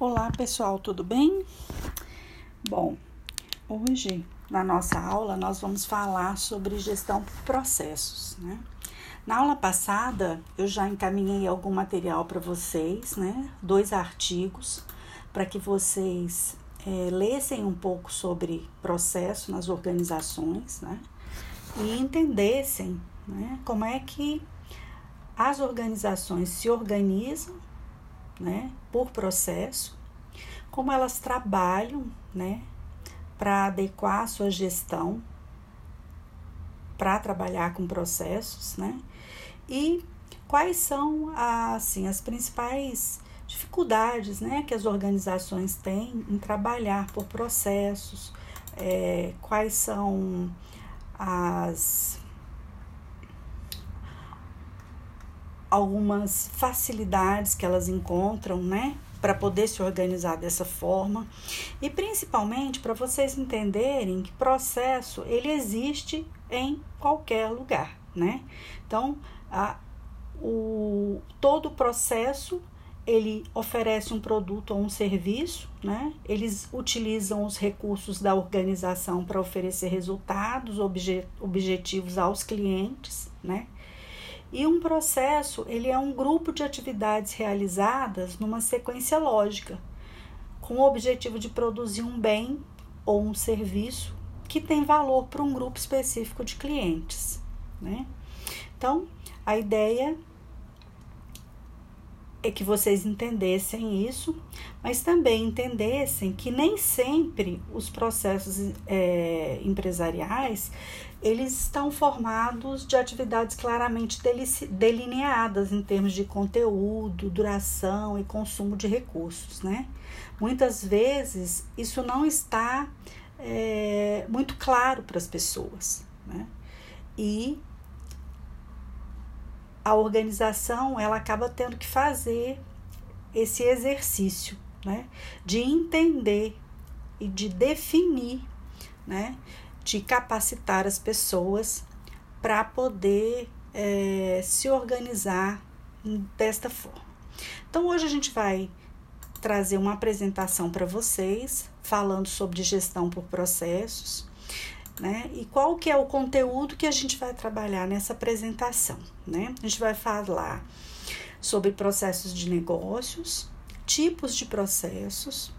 Olá pessoal, tudo bem? Bom, hoje na nossa aula nós vamos falar sobre gestão por processos, né? Na aula passada eu já encaminhei algum material para vocês, né? Dois artigos para que vocês é, lessem um pouco sobre processo nas organizações, né? E entendessem, né? Como é que as organizações se organizam né, por processo, como elas trabalham, né, para adequar a sua gestão para trabalhar com processos, né? E quais são assim as principais dificuldades, né, que as organizações têm em trabalhar por processos, é, quais são as algumas facilidades que elas encontram, né, para poder se organizar dessa forma e principalmente para vocês entenderem que processo ele existe em qualquer lugar, né? Então, a, o todo o processo ele oferece um produto ou um serviço, né? Eles utilizam os recursos da organização para oferecer resultados obje, objetivos aos clientes, né? E um processo, ele é um grupo de atividades realizadas numa sequência lógica, com o objetivo de produzir um bem ou um serviço que tem valor para um grupo específico de clientes, né? Então, a ideia é que vocês entendessem isso, mas também entendessem que nem sempre os processos é, empresariais eles estão formados de atividades claramente delineadas em termos de conteúdo, duração e consumo de recursos, né? Muitas vezes isso não está é, muito claro para as pessoas, né? E a organização ela acaba tendo que fazer esse exercício, né, de entender e de definir, né, de capacitar as pessoas para poder é, se organizar desta forma. Então hoje a gente vai trazer uma apresentação para vocês falando sobre gestão por processos né? E qual que é o conteúdo que a gente vai trabalhar nessa apresentação, né? A gente vai falar sobre processos de negócios, tipos de processos,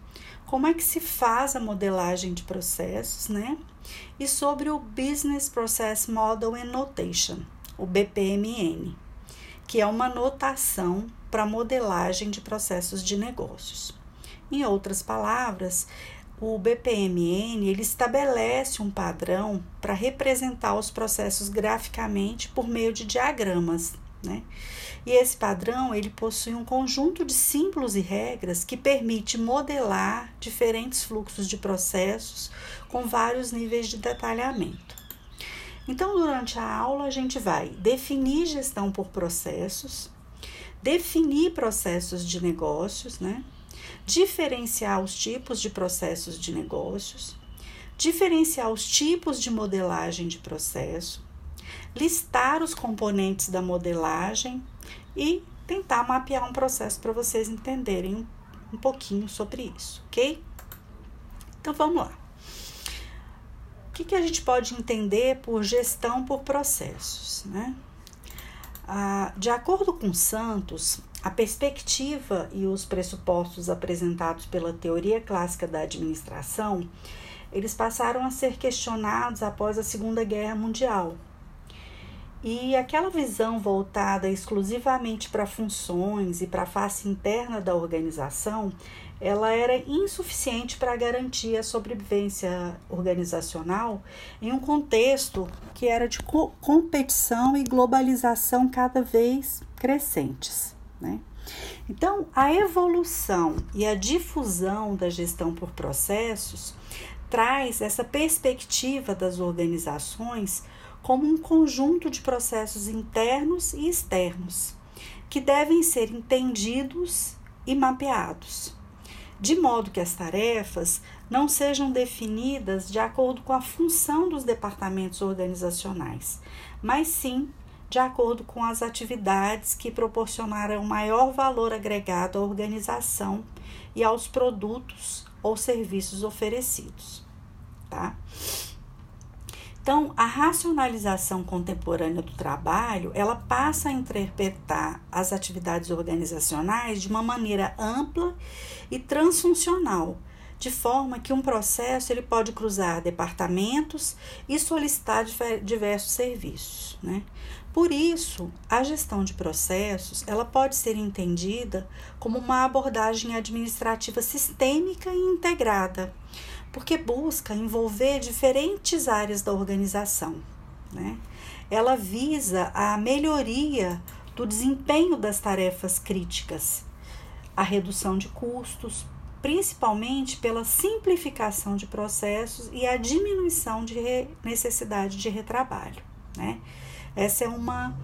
como é que se faz a modelagem de processos, né? E sobre o Business Process Model and Notation, o BPMN, que é uma notação para modelagem de processos de negócios. Em outras palavras, o BPMN ele estabelece um padrão para representar os processos graficamente por meio de diagramas, né? E esse padrão ele possui um conjunto de símbolos e regras que permite modelar diferentes fluxos de processos com vários níveis de detalhamento. Então, durante a aula, a gente vai definir gestão por processos, definir processos de negócios, né? Diferenciar os tipos de processos de negócios, diferenciar os tipos de modelagem de processo, listar os componentes da modelagem e tentar mapear um processo para vocês entenderem um, pouquinho sobre isso, ok? Então vamos lá. O que, que a gente pode entender por gestão por processos, né? Ah, de acordo com Santos, a perspectiva e os pressupostos apresentados pela teoria clássica da administração, eles passaram a ser questionados após a Segunda Guerra Mundial. E aquela visão voltada exclusivamente para funções e para a face interna da organização, ela era insuficiente para garantir a sobrevivência organizacional em um contexto que era de co competição e globalização cada vez crescentes. Né? Então, a evolução e a difusão da gestão por processos traz essa perspectiva das organizações como um conjunto de processos internos e externos que devem ser entendidos e mapeados, de modo que as tarefas não sejam definidas de acordo com a função dos departamentos organizacionais, mas sim de acordo com as atividades que proporcionaram maior valor agregado à organização e aos produtos ou serviços oferecidos, tá? Então, a racionalização contemporânea do trabalho, ela passa a interpretar as atividades organizacionais de uma maneira ampla e transfuncional, de forma que um processo ele pode cruzar departamentos e solicitar diversos serviços, né? Por isso, a gestão de processos, ela pode ser entendida como uma abordagem administrativa sistêmica e integrada, porque busca envolver diferentes áreas da organização. Né? Ela visa a melhoria do desempenho das tarefas críticas, a redução de custos, principalmente pela simplificação de processos e a diminuição de necessidade de retrabalho. Né? Essa é uma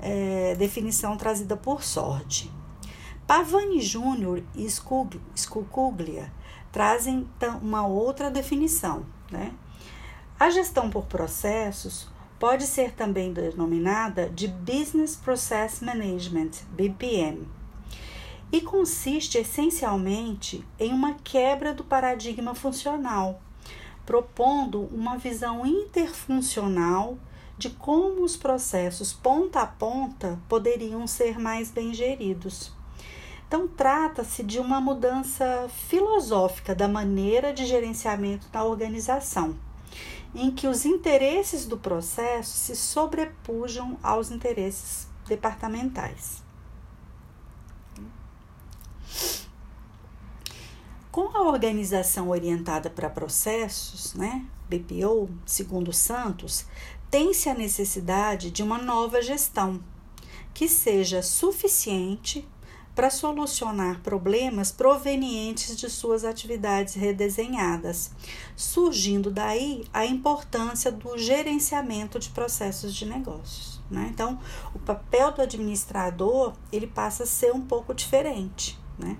é, definição trazida por Sorte. Pavani Júnior e Scucuglia trazem uma outra definição. Né? A gestão por processos pode ser também denominada de Business Process Management, BPM, e consiste essencialmente em uma quebra do paradigma funcional, propondo uma visão interfuncional de como os processos ponta a ponta poderiam ser mais bem geridos. Então, trata-se de uma mudança filosófica da maneira de gerenciamento da organização, em que os interesses do processo se sobrepujam aos interesses departamentais. Com a organização orientada para processos, né, BPO, segundo Santos, tem-se a necessidade de uma nova gestão que seja suficiente para solucionar problemas provenientes de suas atividades redesenhadas, surgindo daí a importância do gerenciamento de processos de negócios. Né? Então, o papel do administrador ele passa a ser um pouco diferente. Né?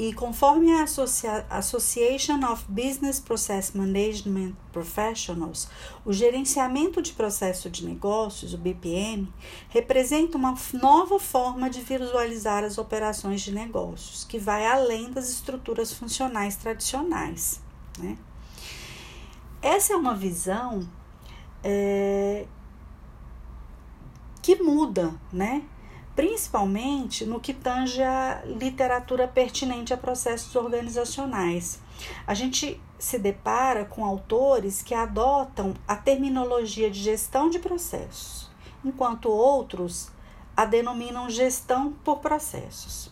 E conforme a Association of Business Process Management Professionals, o gerenciamento de processo de negócios, o BPM, representa uma nova forma de visualizar as operações de negócios, que vai além das estruturas funcionais tradicionais. Né? Essa é uma visão é, que muda, né? Principalmente no que tange a literatura pertinente a processos organizacionais. A gente se depara com autores que adotam a terminologia de gestão de processos, enquanto outros a denominam gestão por processos.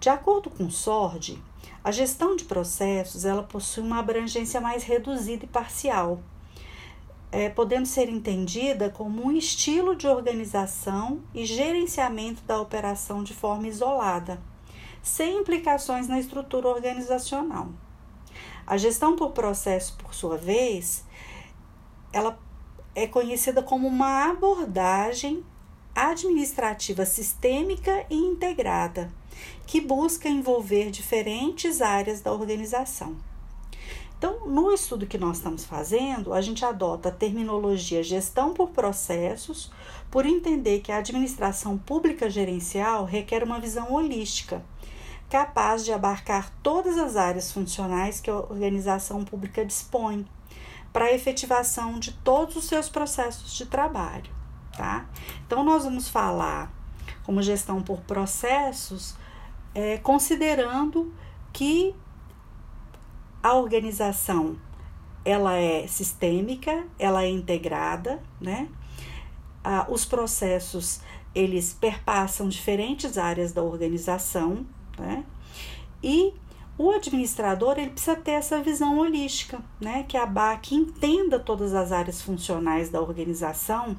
De acordo com Sordi, a gestão de processos ela possui uma abrangência mais reduzida e parcial, é, podendo ser entendida como um estilo de organização e gerenciamento da operação de forma isolada, sem implicações na estrutura organizacional. A gestão por processo, por sua vez, ela é conhecida como uma abordagem administrativa sistêmica e integrada, que busca envolver diferentes áreas da organização. Então, no estudo que nós estamos fazendo, a gente adota a terminologia gestão por processos, por entender que a administração pública gerencial requer uma visão holística, capaz de abarcar todas as áreas funcionais que a organização pública dispõe para a efetivação de todos os seus processos de trabalho, tá? Então, nós vamos falar como gestão por processos, é, considerando que a organização ela é sistêmica, ela é integrada, né? Ah, os processos eles perpassam diferentes áreas da organização, né? E o administrador ele precisa ter essa visão holística, né? Que a BAC entenda todas as áreas funcionais da organização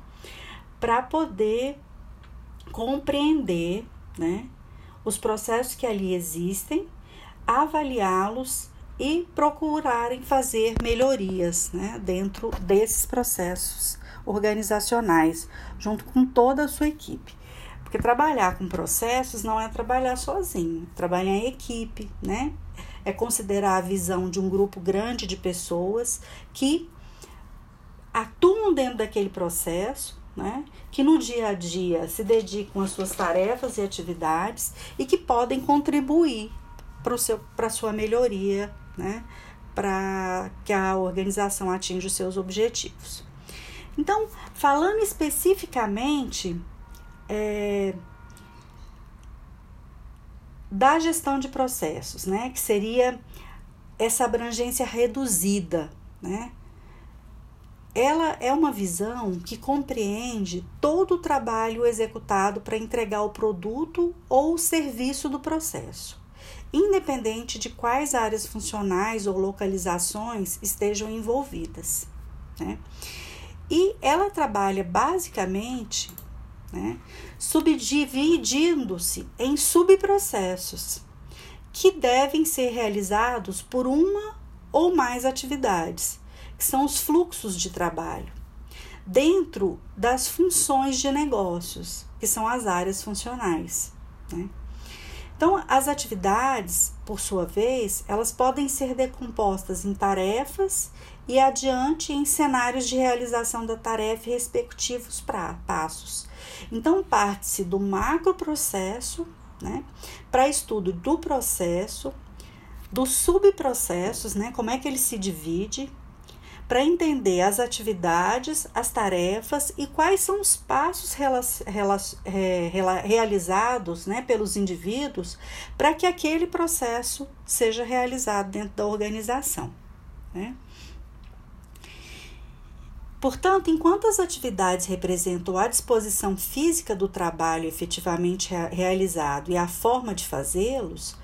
para poder compreender, né? Os processos que ali existem, avaliá-los e procurarem fazer melhorias né, dentro desses processos organizacionais, junto com toda a sua equipe. Porque trabalhar com processos não é trabalhar sozinho, trabalhar em equipe, né? É considerar a visão de um grupo grande de pessoas que atuam dentro daquele processo, né, que no dia a dia se dedicam às suas tarefas e atividades e que podem contribuir para a sua melhoria, né, para que a organização atinja os seus objetivos. Então, falando especificamente é, da gestão de processos, né, que seria essa abrangência reduzida, né? Ela é uma visão que compreende todo o trabalho executado para entregar o produto ou o serviço do processo, independente de quais áreas funcionais ou localizações estejam envolvidas. Né? E ela trabalha basicamente né, subdividindo-se em subprocessos que devem ser realizados por uma ou mais atividades, que são os fluxos de trabalho, dentro das funções de negócios, que são as áreas funcionais. Né? Então, as atividades, por sua vez, elas podem ser decompostas em tarefas e adiante em cenários de realização da tarefa e respectivos pra, passos. Então, parte-se do macro processo né, para estudo do processo, dos subprocessos, né, como é que ele se divide, para entender as atividades, as tarefas e quais são os passos é, realizados né, pelos indivíduos para que aquele processo seja realizado dentro da organização. Né? Portanto, enquanto as atividades representam a disposição física do trabalho efetivamente realizado e a forma de fazê-los,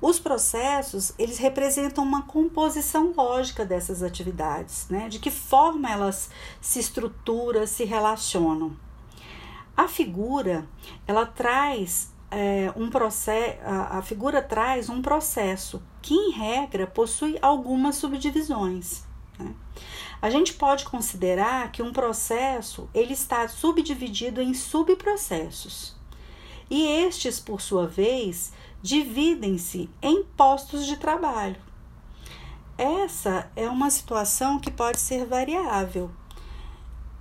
os processos, eles representam uma composição lógica dessas atividades, né? De que forma elas se estruturam, se relacionam. A figura, ela traz é, um processo, a, a figura traz um processo que, em regra, possui algumas subdivisões. Né? A gente pode considerar que um processo ele está subdividido em subprocessos. E estes, por sua vez, dividem-se em postos de trabalho. Essa é uma situação que pode ser variável,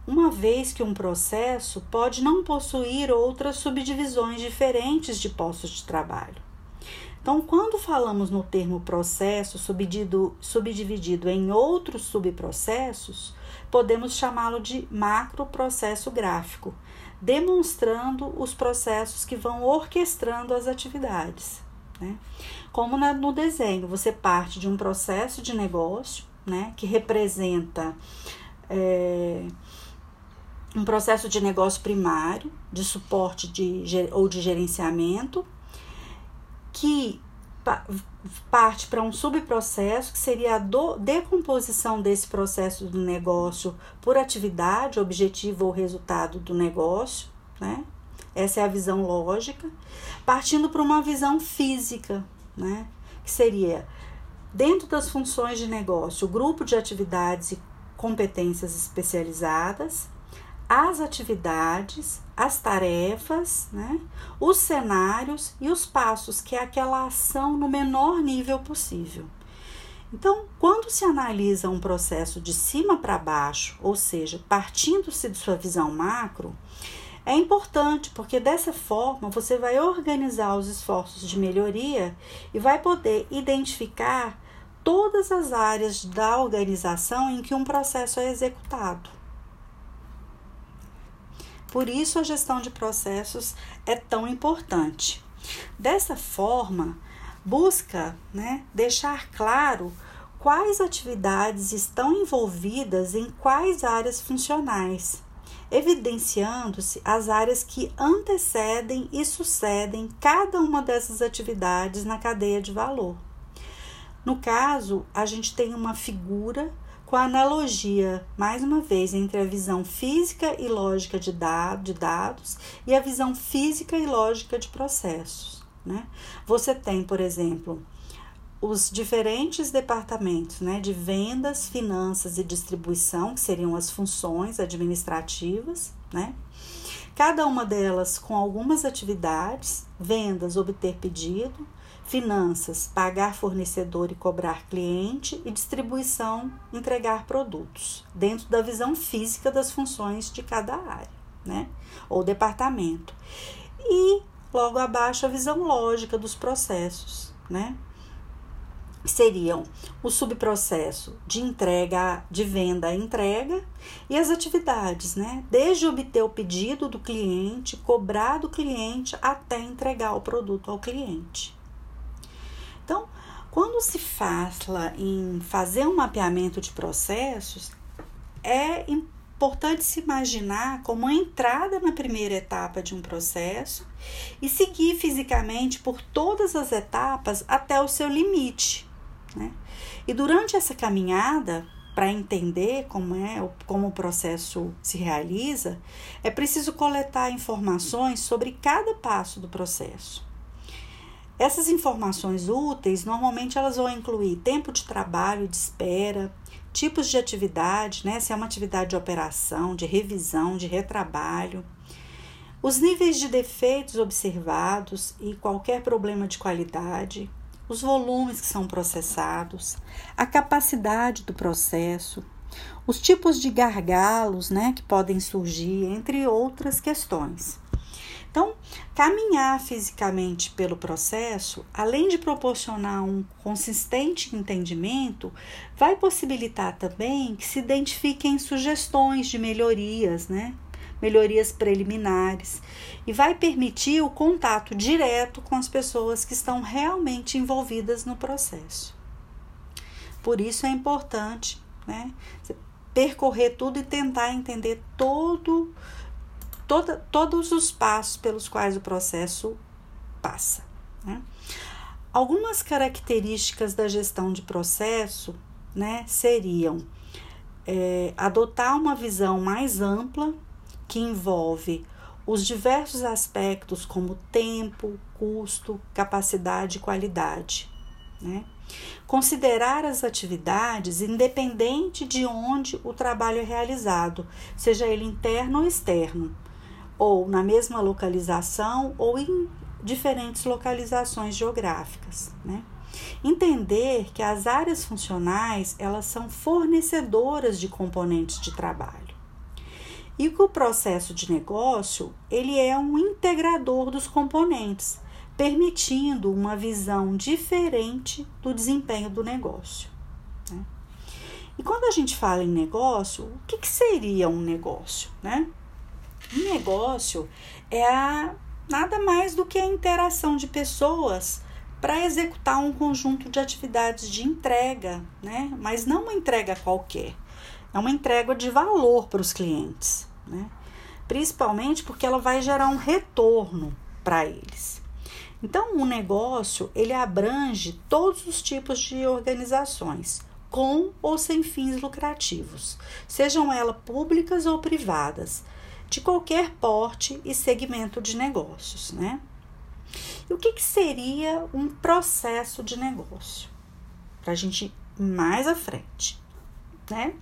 uma vez que um processo pode não possuir outras subdivisões diferentes de postos de trabalho. Então, quando falamos no termo processo subdividido, subdividido em outros subprocessos, podemos chamá-lo de macroprocesso gráfico, demonstrando os processos que vão orquestrando as atividades. Né? Como na, no desenho, você parte de um processo de negócio, né, que representa é, um processo de negócio primário, de suporte de, ou de gerenciamento, que parte para um subprocesso, que seria a do, decomposição desse processo do negócio por atividade, objetivo ou resultado do negócio, né? Essa é a visão lógica, partindo para uma visão física, né? Que seria dentro das funções de negócio, o grupo de atividades e competências especializadas, as atividades, as tarefas, né, os cenários e os passos, que é aquela ação no menor nível possível. Então, quando se analisa um processo de cima para baixo, ou seja, partindo-se de sua visão macro, é importante porque dessa forma você vai organizar os esforços de melhoria e vai poder identificar todas as áreas da organização em que um processo é executado. Por isso, a gestão de processos é tão importante. Dessa forma, busca né, deixar claro quais atividades estão envolvidas em quais áreas funcionais, evidenciando-se as áreas que antecedem e sucedem cada uma dessas atividades na cadeia de valor. No caso, a gente tem uma figura com a analogia, mais uma vez, entre a visão física e lógica de, dado, de dados e a visão física e lógica de processos. Né? Você tem, por exemplo, os diferentes departamentos né, de vendas, finanças e distribuição, que seriam as funções administrativas, né? cada uma delas com algumas atividades, vendas, obter pedido, finanças, pagar fornecedor e cobrar cliente, e distribuição, entregar produtos, dentro da visão física das funções de cada área. né? Ou departamento. E logo abaixo a visão lógica dos processos, né? seriam o subprocesso de entrega, de venda a entrega e as atividades, né? Desde obter o pedido do cliente, cobrar do cliente até entregar o produto ao cliente. Quando se fala em fazer um mapeamento de processos, é importante se imaginar como a entrada na primeira etapa de um processo e seguir fisicamente por todas as etapas até o seu limite né? E durante essa caminhada, para entender como é como o processo se realiza, é preciso coletar informações sobre cada passo do processo. Essas informações úteis normalmente elas vão incluir tempo de trabalho, de espera, tipos de atividade, né? Se é uma atividade de operação, de revisão, de retrabalho, os níveis de defeitos observados e qualquer problema de qualidade, os volumes que são processados, a capacidade do processo, os tipos de gargalos né, que podem surgir, entre outras questões. Então, caminhar fisicamente pelo processo, além de proporcionar um consistente entendimento, vai possibilitar também que se identifiquem sugestões de melhorias, né? melhorias preliminares e vai permitir o contato direto com as pessoas que estão realmente envolvidas no processo. Por isso é importante né, percorrer tudo e tentar entender todo, toda, todos os passos pelos quais o processo passa. Né? Algumas características da gestão de processo né, seriam é, adotar uma visão mais ampla que envolve os diversos aspectos como tempo, custo, capacidade e qualidade. Né? Considerar as atividades independente de onde o trabalho é realizado, seja ele interno ou externo, ou na mesma localização ou em diferentes localizações geográficas. Né? Entender que as áreas funcionais elas são fornecedoras de componentes de trabalho e que o processo de negócio ele é um integrador dos componentes, permitindo uma visão diferente do desempenho do negócio. Né? E quando a gente fala em negócio, o que, que seria um negócio? Né? Um negócio é a, nada mais do que a interação de pessoas para executar um conjunto de atividades de entrega, né? mas não uma entrega qualquer. É uma entrega de valor para os clientes né? Principalmente porque ela vai gerar um retorno para eles. Então, o um negócio ele abrange todos os tipos de organizações, com ou sem fins lucrativos, sejam elas públicas ou privadas, de qualquer porte e segmento de negócios, né? E o que, que seria um processo de negócio? Para a gente ir mais à frente, né?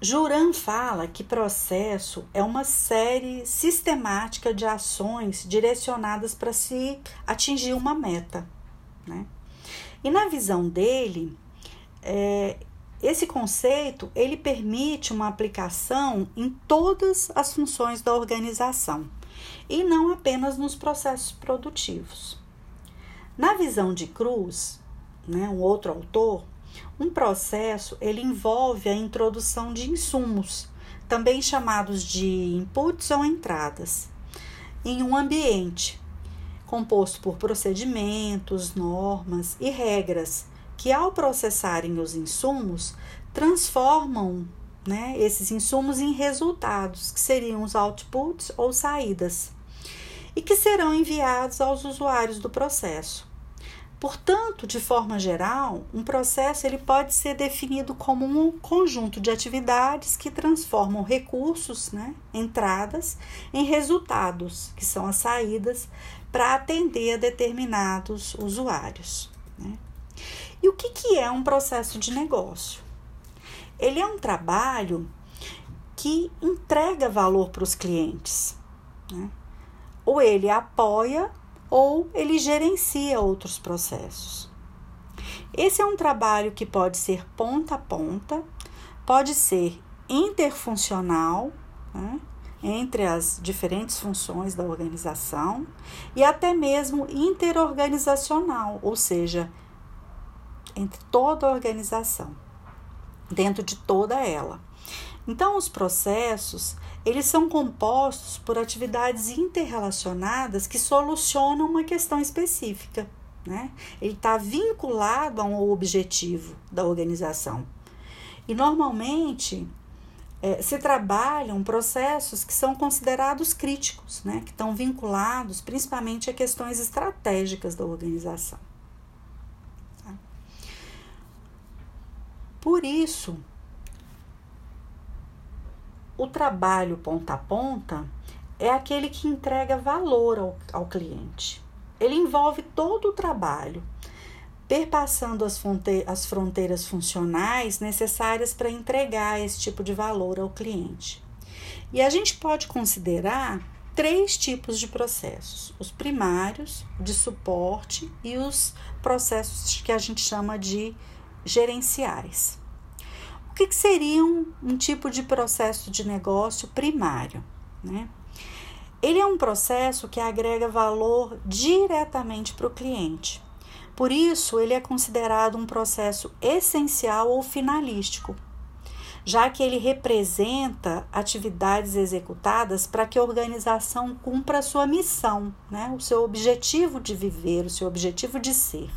Juran fala que processo é uma série sistemática de ações direcionadas para se atingir uma meta. Né? E na visão dele, é, esse conceito ele permite uma aplicação em todas as funções da organização e não apenas nos processos produtivos. Na visão de Cruz, né, um outro autor, um processo ele envolve a introdução de insumos, também chamados de inputs ou entradas, em um ambiente composto por procedimentos, normas e regras que, ao processarem os insumos, transformam né, esses insumos em resultados, que seriam os outputs ou saídas, e que serão enviados aos usuários do processo. Portanto, de forma geral, um processo ele pode ser definido como um conjunto de atividades que transformam recursos, né, entradas, em resultados, que são as saídas, para atender a determinados usuários. E o que, que é um processo de negócio? Ele é um trabalho que entrega valor para os clientes. Né? Ou ele apoia ou ele gerencia outros processos. Esse é um trabalho que pode ser ponta a ponta, pode ser interfuncional, né? entre as diferentes funções da organização e até mesmo interorganizacional, ou seja, entre toda a organização, dentro de toda ela. Então, os processos, eles são compostos por atividades interrelacionadas que solucionam uma questão específica, né? Ele está vinculado a um objetivo da organização. E normalmente é, se trabalham processos que são considerados críticos, né, que estão vinculados principalmente a questões estratégicas da organização. Por isso, o trabalho ponta a ponta é aquele que entrega valor ao, ao cliente. Ele envolve todo o trabalho, perpassando as, as fronteiras funcionais necessárias para entregar esse tipo de valor ao cliente. E a gente pode considerar três tipos de processos: os primários, de suporte e os processos que a gente chama de gerenciais. O que, que seria um, um tipo de processo de negócio primário? Né? Ele é um processo que agrega valor diretamente para o cliente por isso, ele é considerado um processo essencial ou finalístico, já que ele representa atividades executadas para que a organização cumpra a sua missão, né? o seu objetivo de viver, o seu objetivo de ser.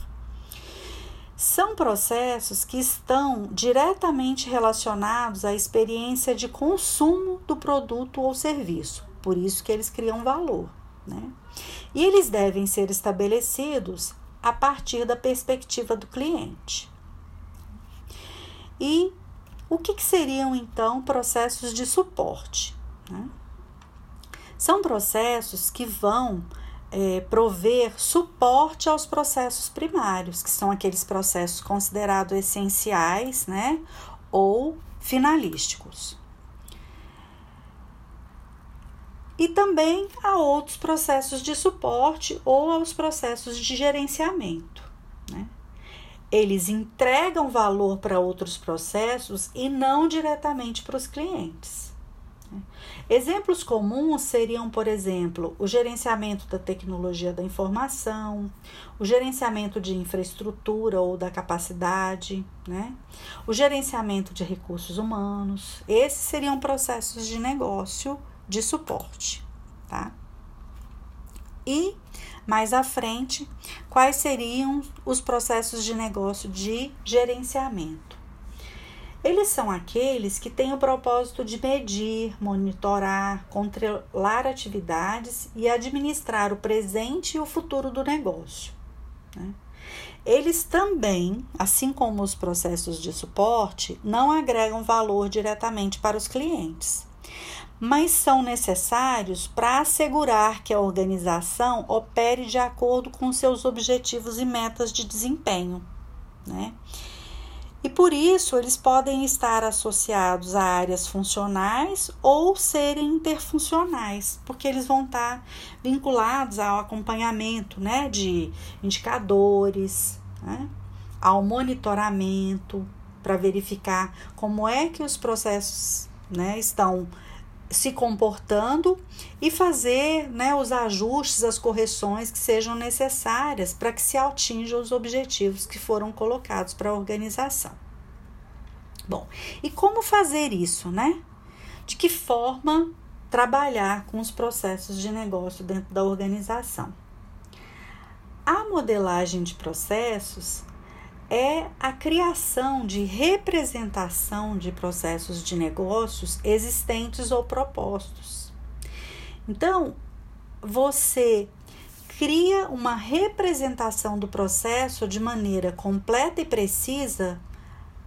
São processos que estão diretamente relacionados à experiência de consumo do produto ou serviço, por isso que eles criam valor. Né? E eles devem ser estabelecidos a partir da perspectiva do cliente. E o que, que seriam então processos de suporte? Né? São processos que vão é, prover suporte aos processos primários, que são aqueles processos considerados essenciais né, ou finalísticos. e também a outros processos de suporte ou aos processos de gerenciamento. Né? Eles entregam valor para outros processos e não diretamente para os clientes. Exemplos comuns seriam, por exemplo, o gerenciamento da tecnologia da informação, o gerenciamento de infraestrutura ou da capacidade, né? o gerenciamento de recursos humanos. Esses seriam processos de negócio de suporte, tá? E mais à frente, quais seriam os processos de negócio de gerenciamento? Eles são aqueles que têm o propósito de medir, monitorar, controlar atividades e administrar o presente e o futuro do negócio. Né? Eles também, assim como os processos de suporte, não agregam valor diretamente para os clientes, mas são necessários para assegurar que a organização opere de acordo com seus objetivos e metas de desempenho. Né? E por isso eles podem estar associados a áreas funcionais ou serem interfuncionais, porque eles vão estar vinculados ao acompanhamento né, de indicadores, né, ao monitoramento, para verificar como é que os processos né, estão se comportando e fazer né, os ajustes, as correções que sejam necessárias para que se atinjam os objetivos que foram colocados para a organização. Bom, e como fazer isso, né? De que forma trabalhar com os processos de negócio dentro da organização? A modelagem de processos é a criação de representação de processos de negócios existentes ou propostos. Então, você cria uma representação do processo de maneira completa e precisa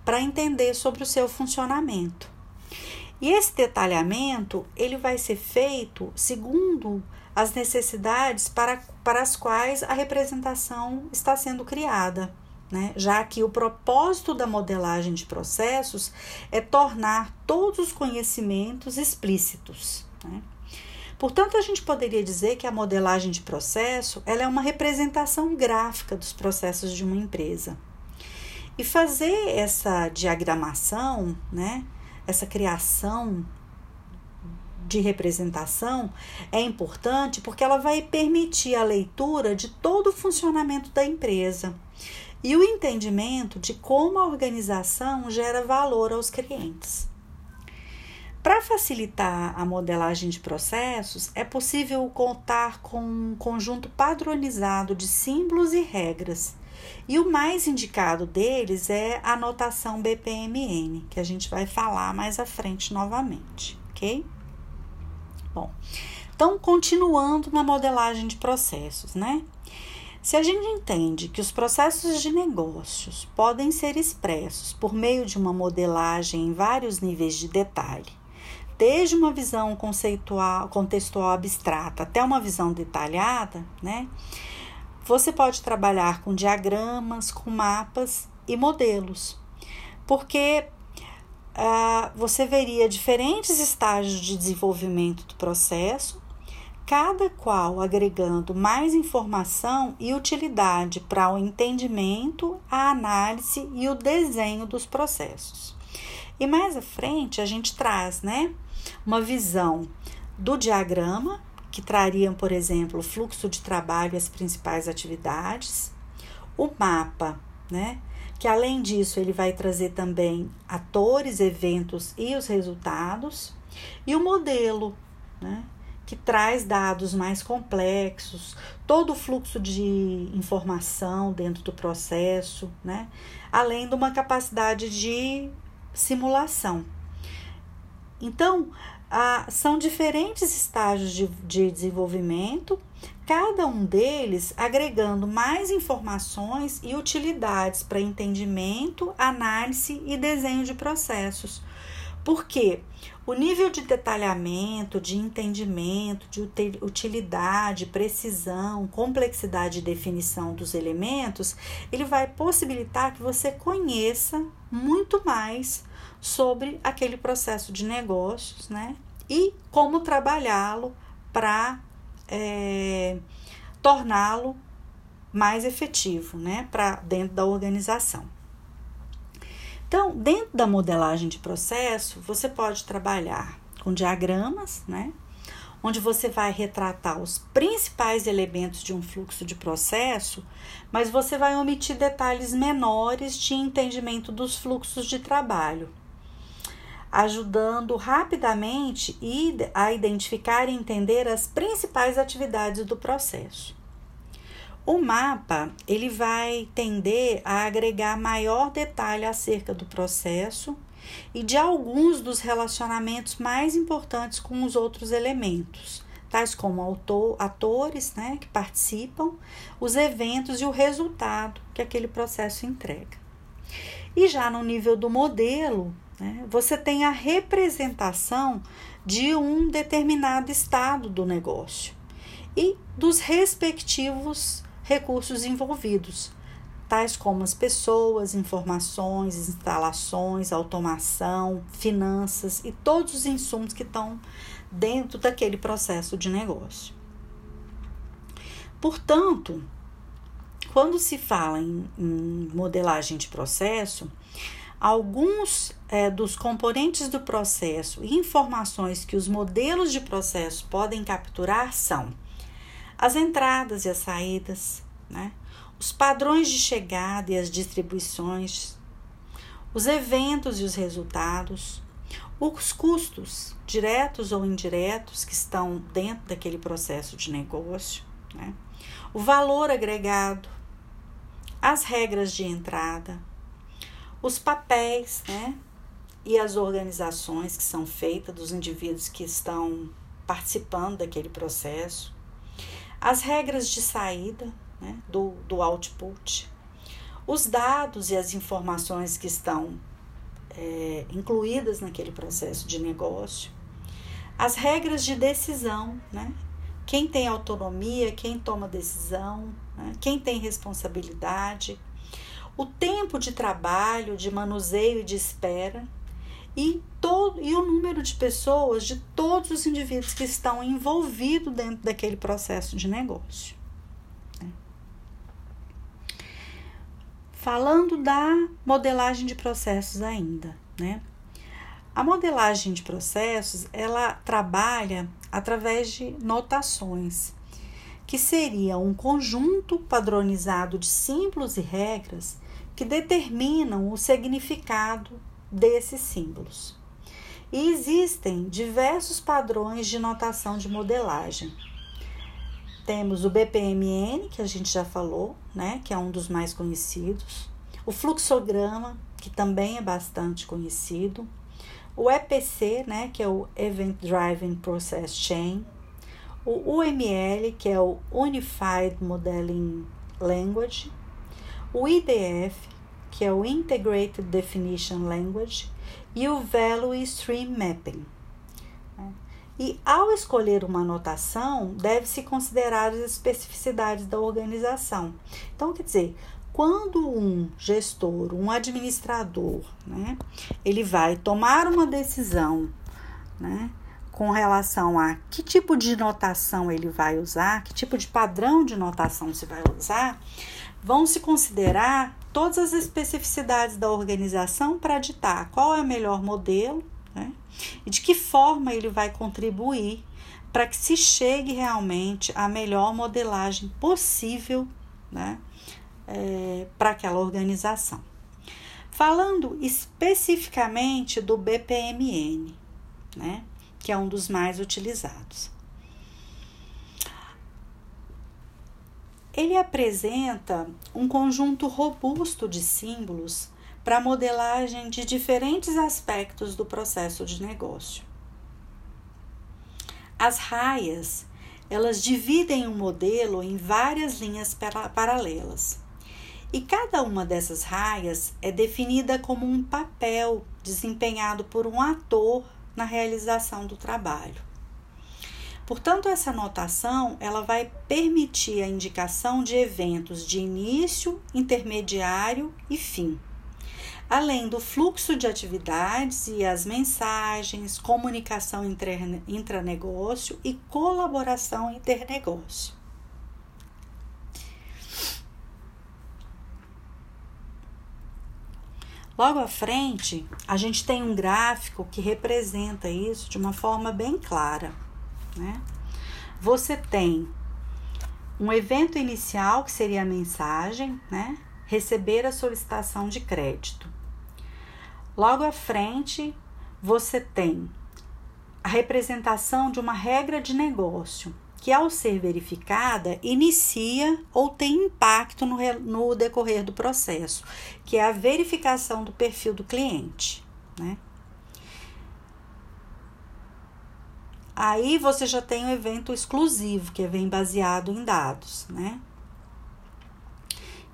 para entender sobre o seu funcionamento. E esse detalhamento ele vai ser feito segundo as necessidades para, para as quais a representação está sendo criada né? já que o propósito da modelagem de processos é tornar todos os conhecimentos explícitos. Né? Portanto, a gente poderia dizer que a modelagem de processo ela é uma representação gráfica dos processos de uma empresa. E fazer essa diagramação, né, essa criação de representação é importante porque ela vai permitir a leitura de todo o funcionamento da empresa e o entendimento de como a organização gera valor aos clientes. Para facilitar a modelagem de processos, é possível contar com um conjunto padronizado de símbolos e regras. E o mais indicado deles é a notação BPMN, que a gente vai falar mais à frente novamente, ok? Bom, então continuando na modelagem de processos, né? Se a gente entende que os processos de negócios podem ser expressos por meio de uma modelagem em vários níveis de detalhe, desde uma visão conceitual, contextual abstrata até uma visão detalhada, né? Você pode trabalhar com diagramas, com mapas e modelos, porque uh, você veria diferentes estágios de desenvolvimento do processo cada qual agregando mais informação e utilidade para o entendimento, a análise e o desenho dos processos. E mais à frente a gente traz, né, uma visão do diagrama, que traria, por exemplo, o fluxo de trabalho e as principais atividades, o mapa, né, que além disso ele vai trazer também atores, eventos e os resultados, e o modelo, né, que traz dados mais complexos, todo o fluxo de informação dentro do processo, né? além de uma capacidade de simulação. Então, a, são diferentes estágios de, de desenvolvimento, cada um deles agregando mais informações e utilidades para entendimento, análise e desenho de processos. Porque o nível de detalhamento, de entendimento, de utilidade, precisão, complexidade e definição dos elementos, ele vai possibilitar que você conheça muito mais sobre aquele processo de negócios, né? E como trabalhá-lo para é, torná-lo mais efetivo, né? Para dentro da organização. Então, dentro da modelagem de processo, você pode trabalhar com diagramas, né? Onde você vai retratar os principais elementos de um fluxo de processo, mas você vai omitir detalhes menores de entendimento dos fluxos de trabalho, ajudando rapidamente a identificar e entender as principais atividades do processo. O mapa ele vai tender a agregar maior detalhe acerca do processo e de alguns dos relacionamentos mais importantes com os outros elementos, tais como autor, atores né, que participam, os eventos e o resultado que aquele processo entrega. E já no nível do modelo, né, você tem a representação de um determinado estado do negócio e dos respectivos recursos envolvidos, tais como as pessoas, informações, instalações, automação, finanças e todos os insumos que estão dentro daquele processo de negócio. Portanto, quando se fala em, em modelagem de processo, alguns é, dos componentes do processo e informações que os modelos de processo podem capturar são as entradas e as saídas, né? os padrões de chegada e as distribuições, os eventos e os resultados, os custos, diretos ou indiretos, que estão dentro daquele processo de negócio, né? o valor agregado, as regras de entrada, os papéis né? e as organizações que são feitas dos indivíduos que estão participando daquele processo, as regras de saída né, do, do output, os dados e as informações que estão é, incluídas naquele processo de negócio, as regras de decisão, né? Quem tem autonomia, quem toma decisão, né? quem tem responsabilidade, o tempo de trabalho, de manuseio e de espera, e, todo, e o número de pessoas, de todos os indivíduos que estão envolvidos dentro daquele processo de negócio. Né? Falando da modelagem de processos ainda, né? A modelagem de processos, ela trabalha através de notações, que seria um conjunto padronizado de símbolos e regras que determinam o significado desses símbolos. E existem diversos padrões de notação de modelagem. Temos o BPMN, que a gente já falou, né, que é um dos mais conhecidos, o fluxograma, que também é bastante conhecido, o EPC, né, que é o Event Driven Process Chain, o UML, que é o Unified Modeling Language, o IDF, que é o Integrated Definition Language, e o Value Stream Mapping. E ao escolher uma anotação, deve-se considerar as especificidades da organização. Então, quer dizer, quando um gestor, um administrador, né, ele vai tomar uma decisão, né, com relação a que tipo de notação ele vai usar, que tipo de padrão de notação se vai usar, vão se considerar todas as especificidades da organização para ditar qual é o melhor modelo né, e de que forma ele vai contribuir para que se chegue realmente à melhor modelagem possível né, é, para aquela organização. Falando especificamente do BPMN, né, que é um dos mais utilizados. Ele apresenta um conjunto robusto de símbolos para modelagem de diferentes aspectos do processo de negócio. As raias, elas dividem o um modelo em várias linhas paralelas. E cada uma dessas raias é definida como um papel desempenhado por um ator na realização do trabalho. Portanto, essa notação ela vai permitir a indicação de eventos de início, intermediário e fim, além do fluxo de atividades e as mensagens, comunicação intranegócio e colaboração internegócio. Logo à frente, a gente tem um gráfico que representa isso de uma forma bem clara. Né? Você tem um evento inicial, que seria a mensagem, né? receber a solicitação de crédito. Logo à frente, você tem a representação de uma regra de negócio, que ao ser verificada inicia ou tem impacto no, no decorrer do processo, que é a verificação do perfil do cliente. Né? Aí você já tem o evento exclusivo, que vem baseado em dados, né?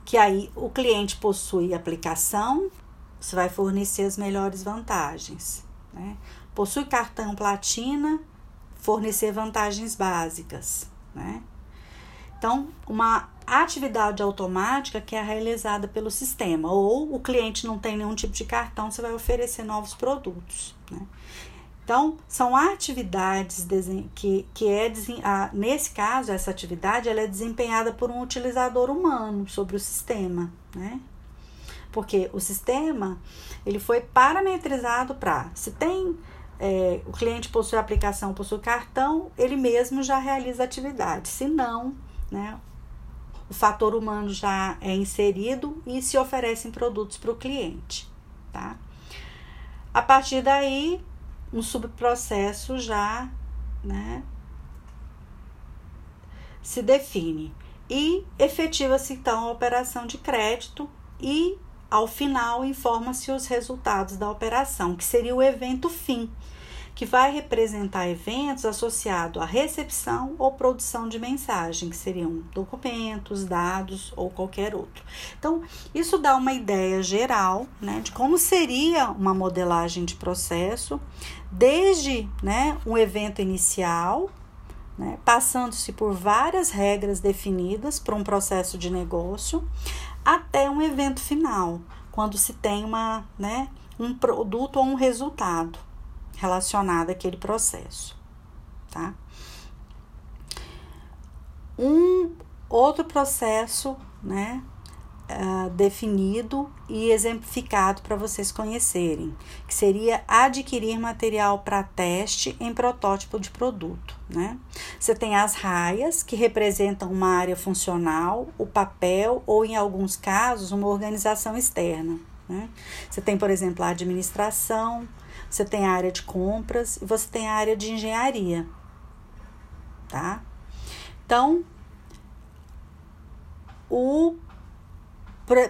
Que aí o cliente possui aplicação, você vai fornecer as melhores vantagens, né? Possui cartão platina, fornecer vantagens básicas, né? Então, uma atividade automática que é realizada pelo sistema, ou o cliente não tem nenhum tipo de cartão, você vai oferecer novos produtos, né? Então, são atividades que, que é, nesse caso, essa atividade ela é desempenhada por um utilizador humano sobre o sistema, né? Porque o sistema, ele foi parametrizado para, se tem é, o cliente possui aplicação, possui cartão, ele mesmo já realiza atividade. Se não, né, o fator humano já é inserido e se oferecem produtos para o cliente. Tá? A partir daí, um subprocesso já né, se define. E efetiva-se então a operação de crédito e ao final informa-se os resultados da operação, que seria o evento fim, que vai representar eventos associados à recepção ou produção de mensagem, que seriam documentos, dados ou qualquer outro. Então, isso dá uma ideia geral né, de como seria uma modelagem de processo, desde né, um evento inicial, né, passando-se por várias regras definidas para um processo de negócio, até um evento final, quando se tem uma, né, um produto ou um resultado relacionada àquele processo, tá? Um outro processo, né, uh, definido e exemplificado para vocês conhecerem, que seria adquirir material para teste em protótipo de produto. Né? Você tem as raias, que representam uma área funcional, o papel ou, em alguns casos, uma organização externa. Né? Você tem, por exemplo, a administração, você tem a área de compras e você tem a área de engenharia. Tá? Então, o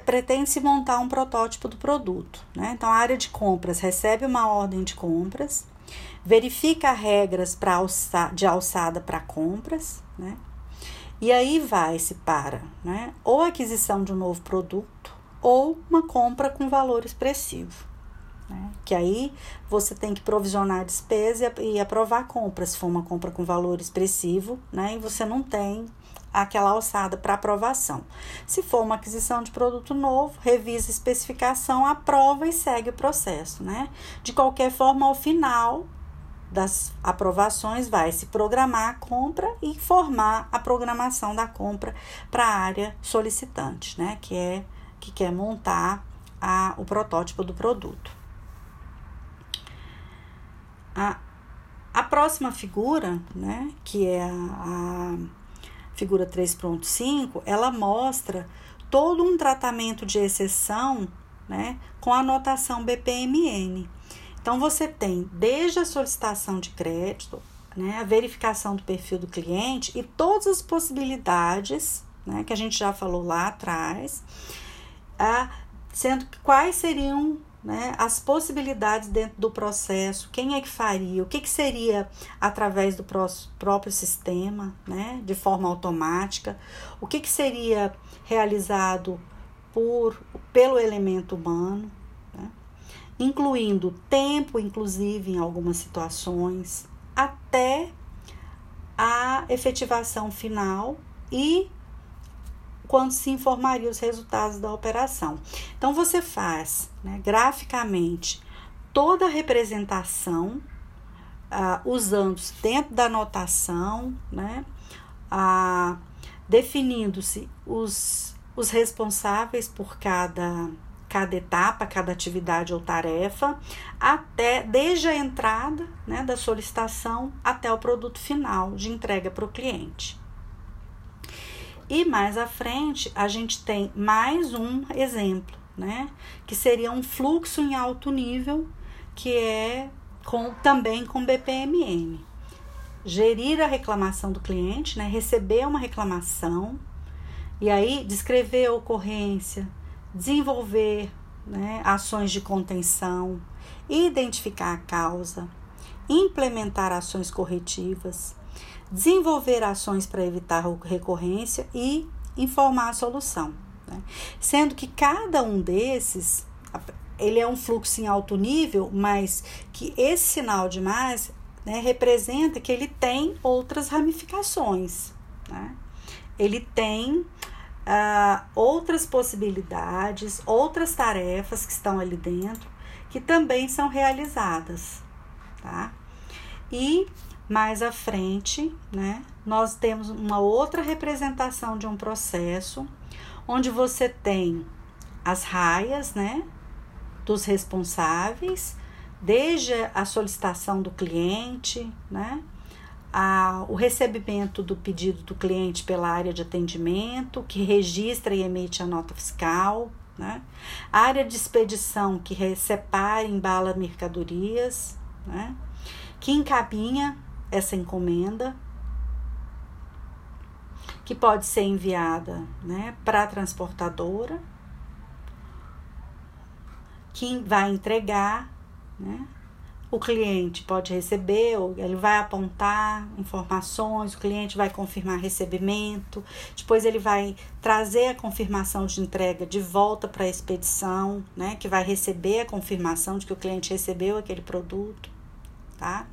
pretende-se montar um protótipo do produto. Né? Então, a área de compras recebe uma ordem de compras, verifica regras pra alça, de alçada para compras, né? e aí vai-se para né? ou aquisição de um novo produto ou uma compra com valor expressivo. Né? Que aí você tem que provisionar a despesa e aprovar a compra, se for uma compra com valor expressivo, né? e você não tem aquela alçada para aprovação. Se for uma aquisição de produto novo, revisa a especificação, aprova e segue o processo, né? De qualquer forma, ao final das aprovações, vai se programar a compra e formar a programação da compra para a área solicitante, né? Que é que quer montar a, o protótipo do produto. A, a próxima figura, né, que é a, a figura 3.5, ela mostra todo um tratamento de exceção né, com a anotação BPMN. Então, você tem desde a solicitação de crédito, né, a verificação do perfil do cliente e todas as possibilidades né, que a gente já falou lá atrás, a, sendo quais seriam né, as possibilidades dentro do processo, quem é que faria, o que, que seria através do próprio sistema, né, de forma automática, o que, que seria realizado por, pelo elemento humano, né, incluindo tempo, inclusive em algumas situações, até a efetivação final e quando se informaria os resultados da operação. Então, você faz né, graficamente toda a representação, uh, usando-se dentro da anotação, né, uh, definindo-se os, os responsáveis por cada, cada etapa, cada atividade ou tarefa, até desde a entrada né, da solicitação até o produto final de entrega para o cliente. E mais à frente, a gente tem mais um exemplo, né? Que seria um fluxo em alto nível, que é com, também com BPMN. Gerir a reclamação do cliente, né? Receber uma reclamação e aí descrever a ocorrência, desenvolver né, ações de contenção, identificar a causa, implementar ações corretivas, desenvolver ações para evitar recorrência e informar a solução. Né? Sendo que cada um desses, ele é um fluxo em alto nível, mas que esse sinal de mais né, representa que ele tem outras ramificações. Né? Ele tem uh, outras possibilidades, outras tarefas que estão ali dentro, que também são realizadas. Tá? E mais à frente, né, nós temos uma outra representação de um processo onde você tem as raias, né, dos responsáveis, desde a solicitação do cliente, né, a, o recebimento do pedido do cliente pela área de atendimento, que registra e emite a nota fiscal, né, a área de expedição, que separa e embala mercadorias, né, que encaminha essa encomenda, que pode ser enviada né, para a transportadora, que vai entregar, né, o cliente pode receber, ele vai apontar informações, o cliente vai confirmar recebimento, depois ele vai trazer a confirmação de entrega de volta para a expedição, né, que vai receber a confirmação de que o cliente recebeu aquele produto, tá?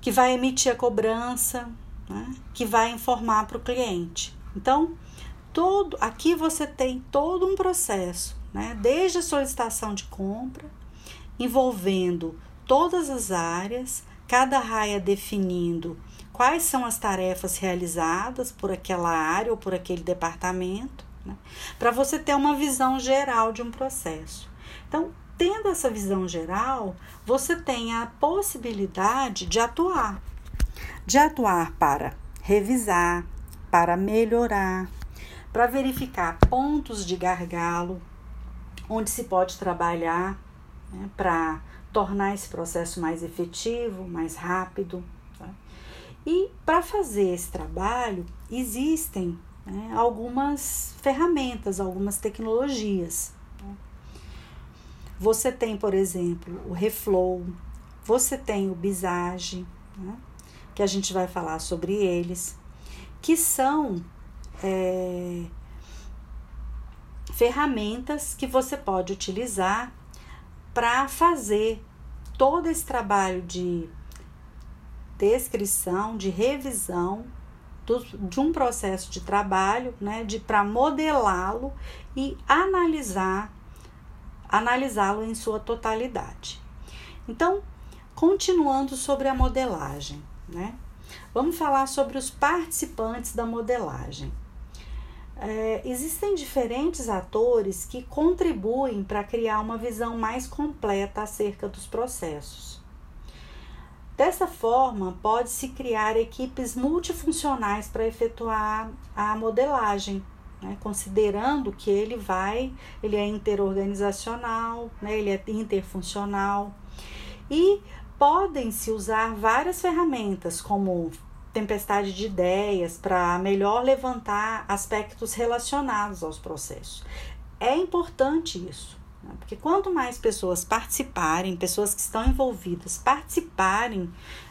Que vai emitir a cobrança, né? que vai informar para o cliente. Então, todo aqui você tem todo um processo, né? desde a solicitação de compra, envolvendo todas as áreas, cada raia definindo quais são as tarefas realizadas por aquela área ou por aquele departamento, né? para você ter uma visão geral de um processo. Então, tendo essa visão geral, você tem a possibilidade de atuar, de atuar para revisar, para melhorar, para verificar pontos de gargalo, onde se pode trabalhar né, para tornar esse processo mais efetivo, mais rápido. Tá? E para fazer esse trabalho, existem né, algumas ferramentas, algumas tecnologias. Você tem, por exemplo, o Reflow, você tem o Bisage, né, que a gente vai falar sobre eles, que são é, ferramentas que você pode utilizar para fazer todo esse trabalho de descrição, de revisão do, de um processo de trabalho, né, de para modelá-lo e analisar analisá-lo em sua totalidade. Então, continuando sobre a modelagem, né? Vamos falar sobre os participantes da modelagem. É, existem diferentes atores que contribuem para criar uma visão mais completa acerca dos processos. Dessa forma, pode-se criar equipes multifuncionais para efetuar a modelagem, né? considerando que ele vai, ele é interorganizacional, né? ele é interfuncional e podem-se usar várias ferramentas como tempestade de ideias para melhor levantar aspectos relacionados aos processos. É importante isso, né? porque quanto mais pessoas participarem, pessoas que estão envolvidas participarem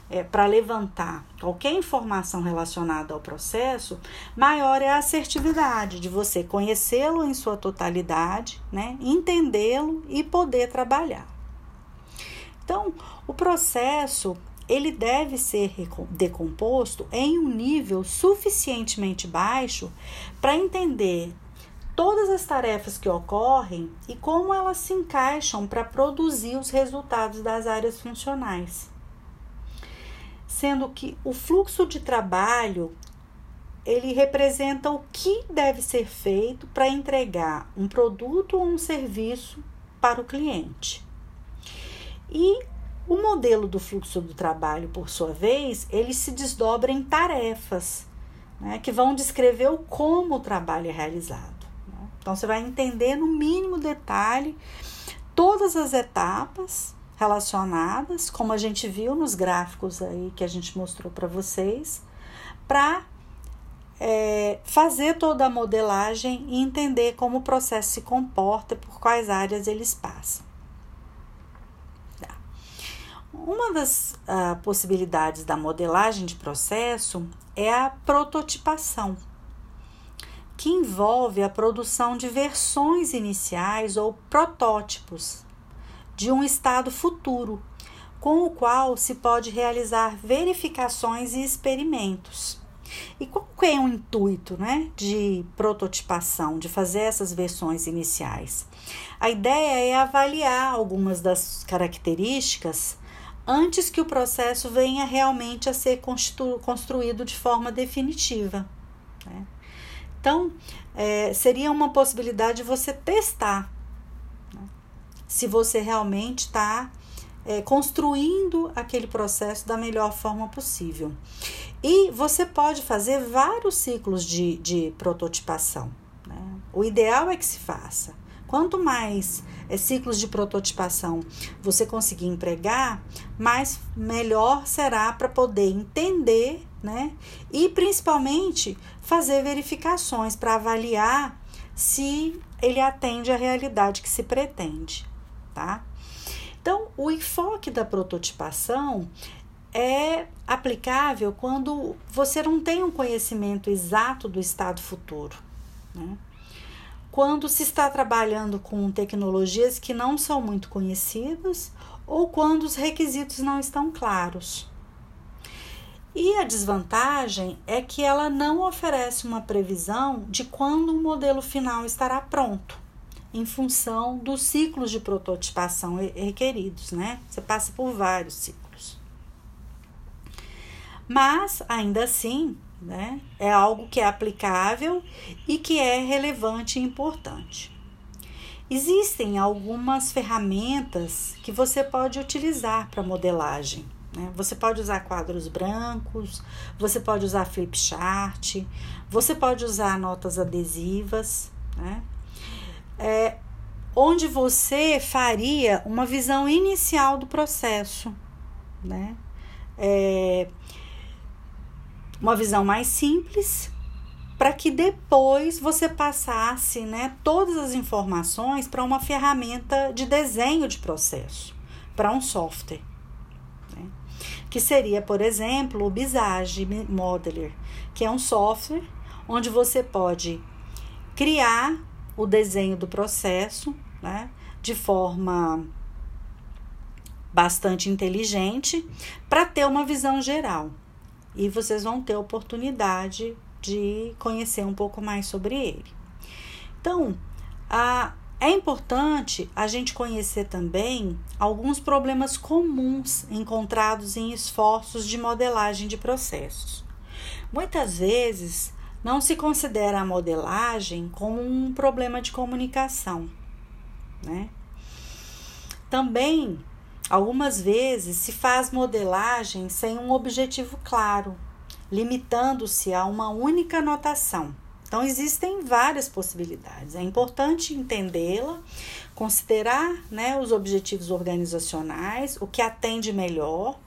é, para levantar qualquer informação relacionada ao processo, maior é a assertividade de você conhecê-lo em sua totalidade, né? entendê-lo e poder trabalhar. Então, o processo ele deve ser decomposto em um nível suficientemente baixo para entender todas as tarefas que ocorrem e como elas se encaixam para produzir os resultados das áreas funcionais. Sendo que o fluxo de trabalho ele representa o que deve ser feito para entregar um produto ou um serviço para o cliente. E o modelo do fluxo do trabalho, por sua vez, ele se desdobra em tarefas, né, que vão descrever o como o trabalho é realizado. Né? Então, você vai entender no mínimo detalhe todas as etapas relacionadas, como a gente viu nos gráficos aí que a gente mostrou para vocês, para é, fazer toda a modelagem e entender como o processo se comporta, por quais áreas eles passam. Uma das uh, possibilidades da modelagem de processo é a prototipação, que envolve a produção de versões iniciais ou protótipos de um estado futuro, com o qual se pode realizar verificações e experimentos. E qual é o intuito né, de prototipação, de fazer essas versões iniciais? A ideia é avaliar algumas das características antes que o processo venha realmente a ser construído de forma definitiva. Né? Então, é, seria uma possibilidade de você testar? Se você realmente está é, construindo aquele processo da melhor forma possível. E você pode fazer vários ciclos de, de prototipação. Né? O ideal é que se faça. Quanto mais é, ciclos de prototipação você conseguir empregar, mais melhor será para poder entender, né? E principalmente fazer verificações para avaliar se ele atende à realidade que se pretende, tá? Então, o enfoque da prototipação é aplicável quando você não tem um conhecimento exato do estado futuro, né? quando se está trabalhando com tecnologias que não são muito conhecidas ou quando os requisitos não estão claros. E a desvantagem é que ela não oferece uma previsão de quando o modelo final estará pronto, em função dos ciclos de prototipação requeridos, né? Você passa por vários ciclos. Mas, ainda assim, né? É algo que é aplicável e que é relevante e importante. Existem algumas ferramentas que você pode utilizar para modelagem. Né? Você pode usar quadros brancos, você pode usar flip chart, você pode usar notas adesivas, né? É, onde você faria uma visão inicial do processo, né? É, uma visão mais simples, para que depois você passasse né, todas as informações para uma ferramenta de desenho de processo, para um software. Né? Que seria, por exemplo, o Visage Modeler, que é um software onde você pode criar o desenho do processo né, de forma bastante inteligente para ter uma visão geral. E vocês vão ter oportunidade de conhecer um pouco mais sobre ele. Então, a, é importante a gente conhecer também alguns problemas comuns encontrados em esforços de modelagem de processos. Muitas vezes não se considera a modelagem como um problema de comunicação, né? Também, algumas vezes, se faz modelagem sem um objetivo claro, limitando-se a uma única notação. Então, existem várias possibilidades. É importante entendê-la, considerar né, os objetivos organizacionais, o que atende melhor,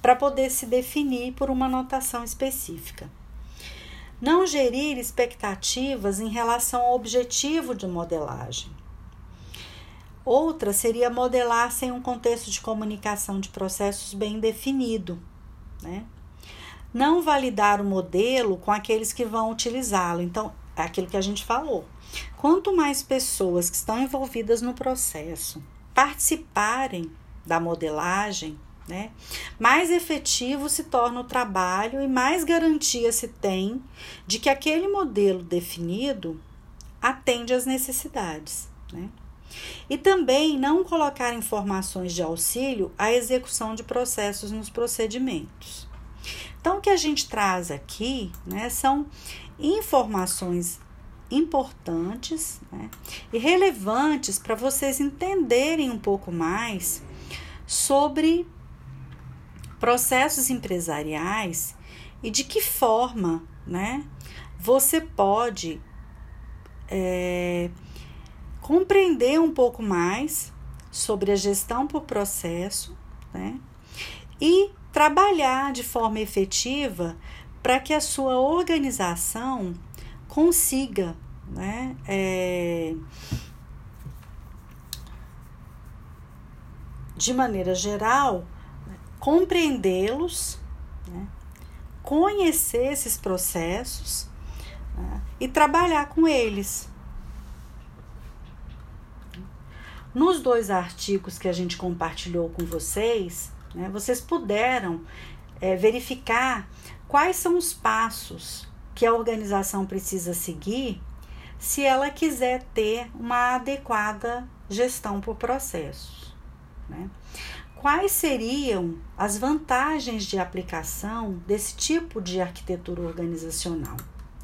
para poder se definir por uma notação específica. Não gerir expectativas em relação ao objetivo de modelagem. Outra seria modelar sem um contexto de comunicação de processos bem definido, né? não validar o modelo com aqueles que vão utilizá-lo. Então, é aquilo que a gente falou. Quanto mais pessoas que estão envolvidas no processo participarem da modelagem, né, mais efetivo se torna o trabalho e mais garantia se tem de que aquele modelo definido atende às necessidades. Né? E também não colocar informações de auxílio à execução de processos nos procedimentos. Então, o que a gente traz aqui né, são informações importantes né, e relevantes para vocês entenderem um pouco mais sobre processos empresariais e de que forma né, você pode é, compreender um pouco mais sobre a gestão por processo né, e trabalhar de forma efetiva para que a sua organização consiga, né, é, de maneira geral, compreendê-los, né, conhecer esses processos né, e trabalhar com eles. Nos dois artigos que a gente compartilhou com vocês, né? Vocês puderam é, verificar quais são os passos que a organização precisa seguir se ela quiser ter uma adequada gestão por processos. Né? Quais seriam as vantagens de aplicação desse tipo de arquitetura organizacional?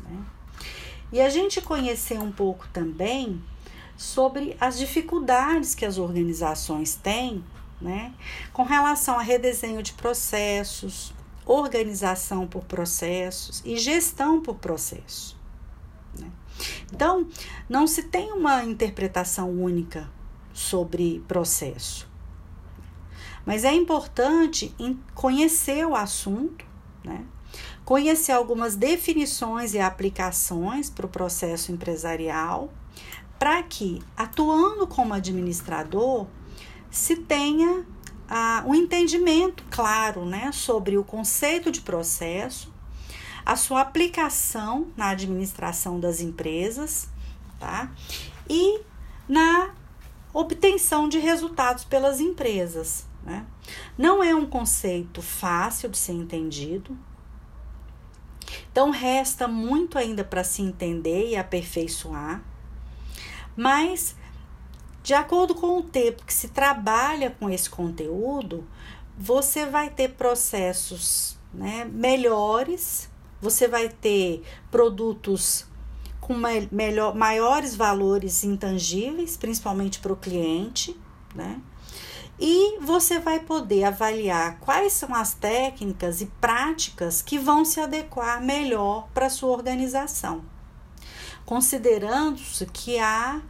Né? E a gente conhecer um pouco também sobre as dificuldades que as organizações têm né? Com relação a redesenho de processos, organização por processos e gestão por processo. Né? Então, não se tem uma interpretação única sobre processo. Mas é importante conhecer o assunto, né? conhecer algumas definições e aplicações para o processo empresarial, para que, atuando como administrador, se tenha ah, um entendimento claro né, sobre o conceito de processo, a sua aplicação na administração das empresas tá? e na obtenção de resultados pelas empresas. Né? Não é um conceito fácil de ser entendido, então resta muito ainda para se entender e aperfeiçoar, mas de acordo com o tempo que se trabalha com esse conteúdo, você vai ter processos né, melhores, você vai ter produtos com melhor, maiores valores intangíveis, principalmente para o cliente, né? E você vai poder avaliar quais são as técnicas e práticas que vão se adequar melhor para sua organização. Considerando-se que há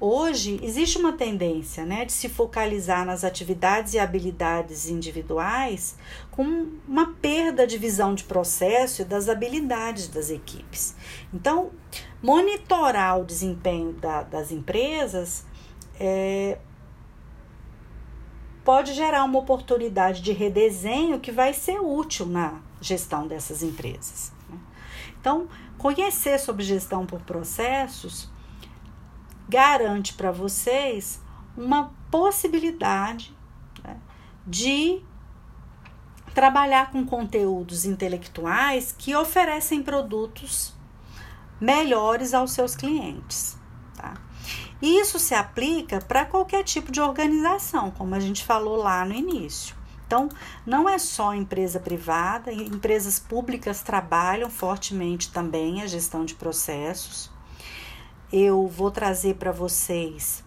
Hoje existe uma tendência né, de se focalizar nas atividades e habilidades individuais com uma perda de visão de processo e das habilidades das equipes. Então, monitorar o desempenho da, das empresas é, pode gerar uma oportunidade de redesenho que vai ser útil na gestão dessas empresas. Né? Então, conhecer sobre gestão por processos garante para vocês uma possibilidade né, de trabalhar com conteúdos intelectuais que oferecem produtos melhores aos seus clientes. Tá? Isso se aplica para qualquer tipo de organização, como a gente falou lá no início. Então, não é só empresa privada, empresas públicas trabalham fortemente também a gestão de processos eu vou trazer para vocês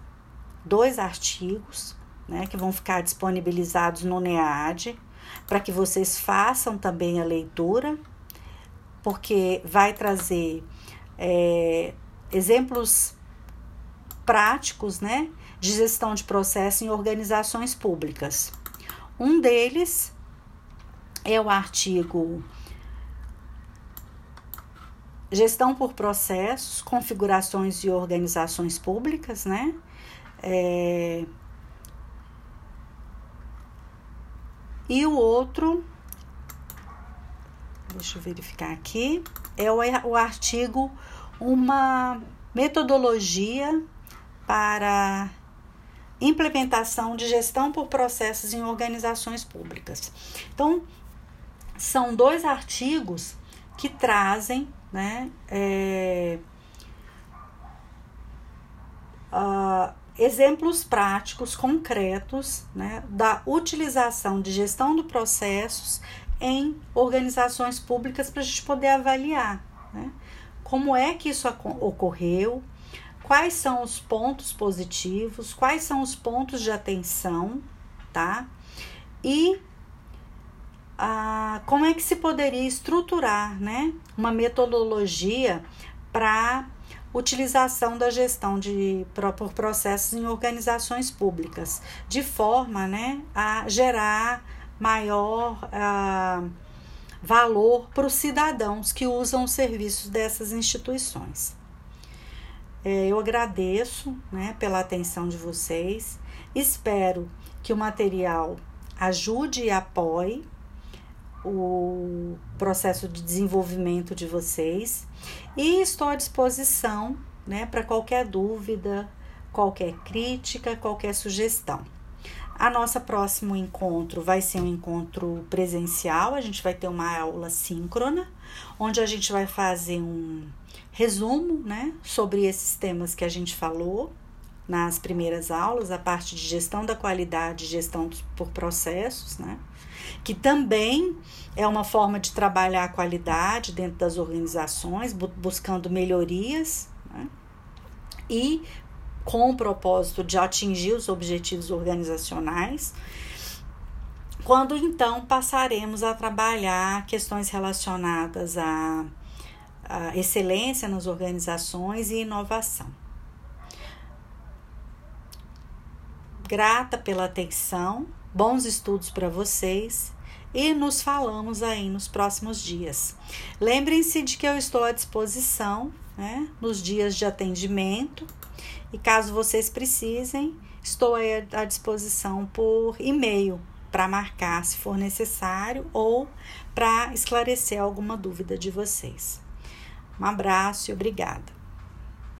dois artigos, né, que vão ficar disponibilizados no NEAD, para que vocês façam também a leitura, porque vai trazer é, exemplos práticos, né, de gestão de processo em organizações públicas. Um deles é o artigo gestão por processos, configurações e organizações públicas, né? É... E o outro, deixa eu verificar aqui, é o, o artigo Uma metodologia para implementação de gestão por processos em organizações públicas. Então, são dois artigos que trazem né, é, uh, exemplos práticos, concretos, né, da utilização de gestão de processos em organizações públicas para a gente poder avaliar né, como é que isso ocorreu, quais são os pontos positivos, quais são os pontos de atenção, tá? E ah, como é que se poderia estruturar né, uma metodologia para utilização da gestão de, por processos em organizações públicas, de forma né, a gerar maior ah, valor para os cidadãos que usam os serviços dessas instituições. É, eu agradeço né, pela atenção de vocês, espero que o material ajude e apoie o processo de desenvolvimento de vocês. E estou à disposição né, para qualquer dúvida, qualquer crítica, qualquer sugestão. A nossa próximo encontro vai ser um encontro presencial, a gente vai ter uma aula síncrona, onde a gente vai fazer um resumo, né, sobre esses temas que a gente falou nas primeiras aulas, a parte de gestão da qualidade, gestão por processos, né? Que também é uma forma de trabalhar a qualidade dentro das organizações, buscando melhorias, né? E com o propósito de atingir os objetivos organizacionais. Quando então passaremos a trabalhar questões relacionadas à excelência nas organizações e inovação. grata pela atenção, bons estudos para vocês e nos falamos aí nos próximos dias. Lembrem-se de que eu estou à disposição né, nos dias de atendimento e caso vocês precisem, estou à disposição por e-mail para marcar se for necessário ou para esclarecer alguma dúvida de vocês. Um abraço e obrigada.